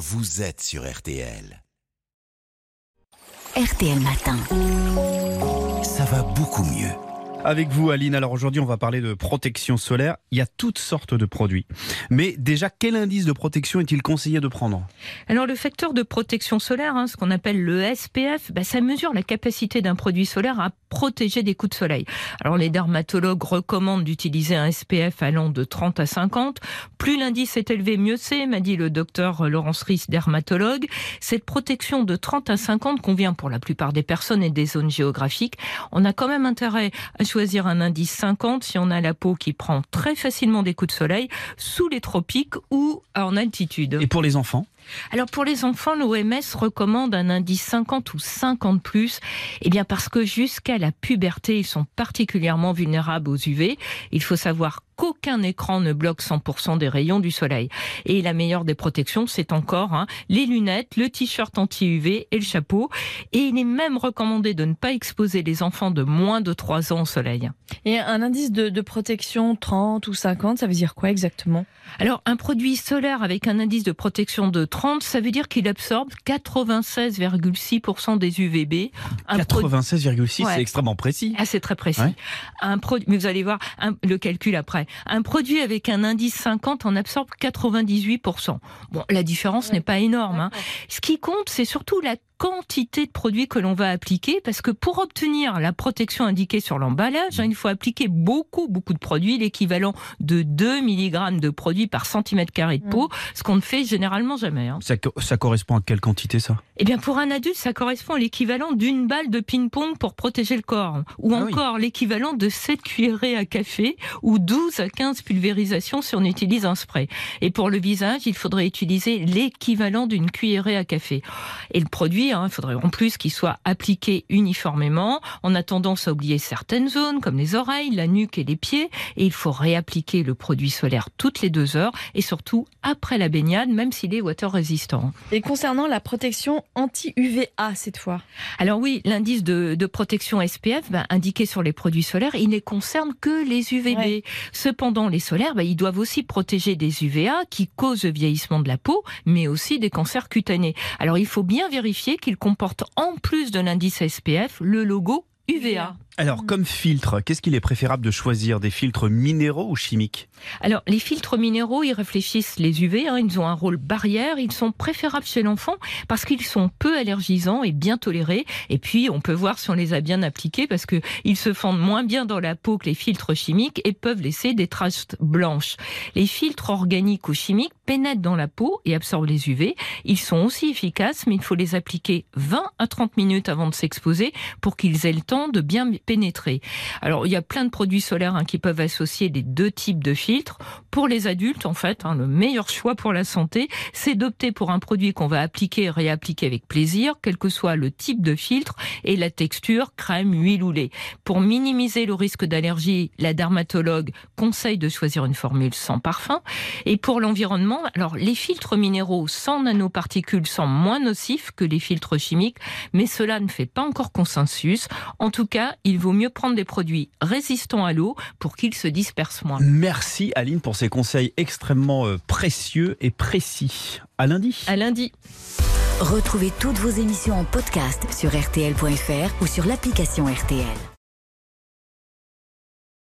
vous êtes sur RTL. RTL Matin. Ça va beaucoup mieux. Avec vous, Aline. Alors aujourd'hui, on va parler de protection solaire. Il y a toutes sortes de produits. Mais déjà, quel indice de protection est-il conseillé de prendre? Alors le facteur de protection solaire, hein, ce qu'on appelle le SPF, bah, ça mesure la capacité d'un produit solaire à protéger des coups de soleil. Alors les dermatologues recommandent d'utiliser un SPF allant de 30 à 50. Plus l'indice est élevé, mieux c'est, m'a dit le docteur Laurence Ries, dermatologue. Cette protection de 30 à 50 convient pour la plupart des personnes et des zones géographiques. On a quand même intérêt à choisir un indice 50 si on a la peau qui prend très facilement des coups de soleil sous les tropiques ou en altitude. Et pour les enfants? Alors pour les enfants, l'OMS recommande un indice 50 ou 50 plus, eh bien parce que jusqu'à la puberté, ils sont particulièrement vulnérables aux UV. Il faut savoir qu'aucun écran ne bloque 100% des rayons du soleil. Et la meilleure des protections, c'est encore hein, les lunettes, le t-shirt anti-UV et le chapeau. Et il est même recommandé de ne pas exposer les enfants de moins de 3 ans au soleil. Et un indice de, de protection 30 ou 50, ça veut dire quoi exactement? Alors un produit solaire avec un indice de protection de 30, ça veut dire qu'il absorbe 96,6% des UVB. 96,6, c'est extrêmement précis. Ah, c'est très précis. Un produit, mais vous allez voir un, le calcul après. Un produit avec un indice 50 en absorbe 98%. Bon, la différence n'est pas énorme. Hein. Ce qui compte, c'est surtout la quantité de produits que l'on va appliquer, parce que pour obtenir la protection indiquée sur l'emballage, hein, il faut appliquer beaucoup, beaucoup de produits, l'équivalent de 2 mg de produits par centimètre carré de peau, ce qu'on ne fait généralement jamais. Hein. Ça, ça, correspond à quelle quantité ça? Eh bien, pour un adulte, ça correspond à l'équivalent d'une balle de ping-pong pour protéger le corps, ou ah encore l'équivalent de 7 cuillerées à café, ou 12 à 15 pulvérisations si on utilise un spray. Et pour le visage, il faudrait utiliser l'équivalent d'une cuillerée à café. Et le produit Hein. Il faudrait en plus qu'il soit appliqué uniformément. On a tendance à oublier certaines zones, comme les oreilles, la nuque et les pieds. Et il faut réappliquer le produit solaire toutes les deux heures et surtout après la baignade, même s'il est water résistant. Et concernant la protection anti-UVA cette fois Alors oui, l'indice de, protection SPF, bah, indiqué sur les produits solaires, il ne concerne que les UVB. Cependant, les solaires, bah, ils doivent aussi protéger des UVA qui causent le vieillissement de la peau, mais aussi des cancers cutanés. Alors il faut bien vérifier qu'il comporte en plus de l'indice SPF le logo UVA. Alors, comme filtre, qu'est-ce qu'il est préférable de choisir Des filtres minéraux ou chimiques? Alors, les filtres minéraux, ils réfléchissent les UV, hein, ils ont un rôle barrière, ils sont préférables chez l'enfant parce qu'ils sont peu allergisants et bien tolérés. Et puis, on peut voir si on les a bien appliqués parce qu'ils se fondent moins bien dans la peau que les filtres chimiques et peuvent laisser des traces blanches. Les filtres organiques ou chimiques pénètrent dans la peau et absorbent les UV. Ils sont aussi efficaces, mais il faut les appliquer 20 à 30 minutes avant de s'exposer pour qu'ils aient le temps de bien pénétrer. Alors, il y a plein de produits solaires hein, qui peuvent associer les deux types de filtres. Pour les adultes, en fait, hein, le meilleur choix pour la santé, c'est d'opter pour un produit qu'on va appliquer et réappliquer avec plaisir, quel que soit le type de filtre et la texture, crème, huile ou lait. Pour minimiser le risque d'allergie, la dermatologue conseille de choisir une formule sans parfum. Et pour l'environnement, alors les filtres minéraux sans nanoparticules sont moins nocifs que les filtres chimiques, mais cela ne fait pas encore consensus. En tout cas, vaut mieux prendre des produits résistants à l'eau pour qu'ils se dispersent moins. Merci Aline pour ces conseils extrêmement euh, précieux et précis. À lundi. À lundi. Retrouvez toutes vos émissions en podcast sur rtl.fr ou sur l'application RTL.